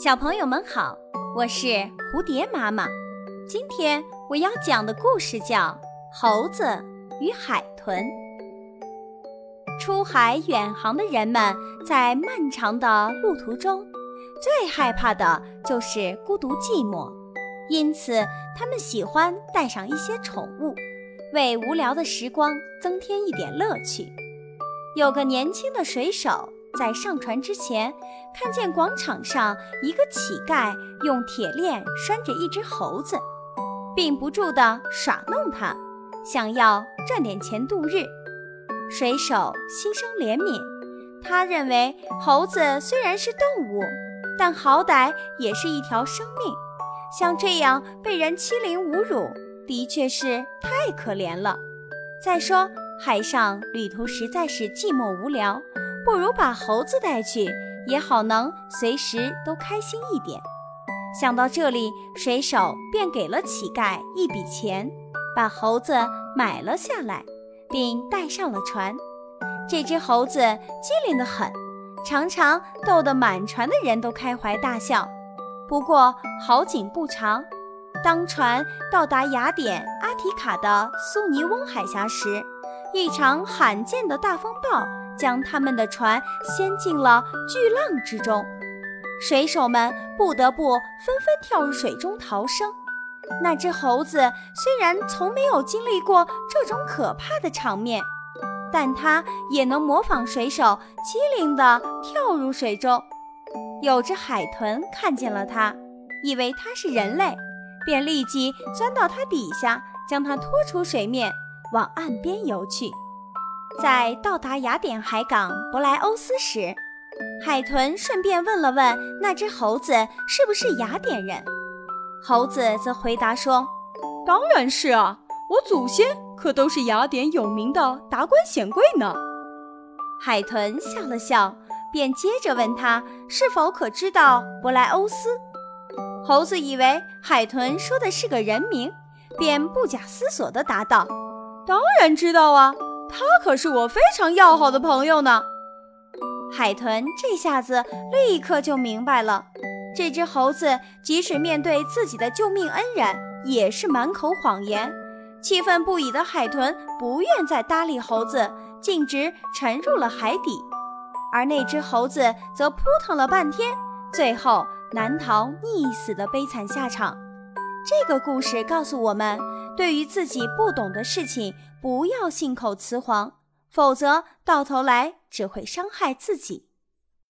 小朋友们好，我是蝴蝶妈妈。今天我要讲的故事叫《猴子与海豚》。出海远航的人们在漫长的路途中，最害怕的就是孤独寂寞，因此他们喜欢带上一些宠物，为无聊的时光增添一点乐趣。有个年轻的水手。在上船之前，看见广场上一个乞丐用铁链拴着一只猴子，并不住地耍弄它，想要赚点钱度日。水手心生怜悯，他认为猴子虽然是动物，但好歹也是一条生命，像这样被人欺凌侮辱，的确是太可怜了。再说，海上旅途实在是寂寞无聊。不如把猴子带去，也好能随时都开心一点。想到这里，水手便给了乞丐一笔钱，把猴子买了下来，并带上了船。这只猴子机灵得很，常常逗得满船的人都开怀大笑。不过好景不长，当船到达雅典阿提卡的苏尼翁海峡时，一场罕见的大风暴。将他们的船掀进了巨浪之中，水手们不得不纷纷跳入水中逃生。那只猴子虽然从没有经历过这种可怕的场面，但它也能模仿水手机灵地跳入水中。有只海豚看见了它，以为它是人类，便立即钻到它底下，将它拖出水面，往岸边游去。在到达雅典海港博莱欧斯时，海豚顺便问了问那只猴子是不是雅典人。猴子则回答说：“当然是啊，我祖先可都是雅典有名的达官显贵呢。”海豚笑了笑，便接着问他是否可知道博莱欧斯。猴子以为海豚说的是个人名，便不假思索地答道：“当然知道啊。”他可是我非常要好的朋友呢。海豚这下子立刻就明白了，这只猴子即使面对自己的救命恩人，也是满口谎言。气愤不已的海豚不愿再搭理猴子，径直沉入了海底。而那只猴子则扑腾了半天，最后难逃溺死的悲惨下场。这个故事告诉我们。对于自己不懂的事情，不要信口雌黄，否则到头来只会伤害自己。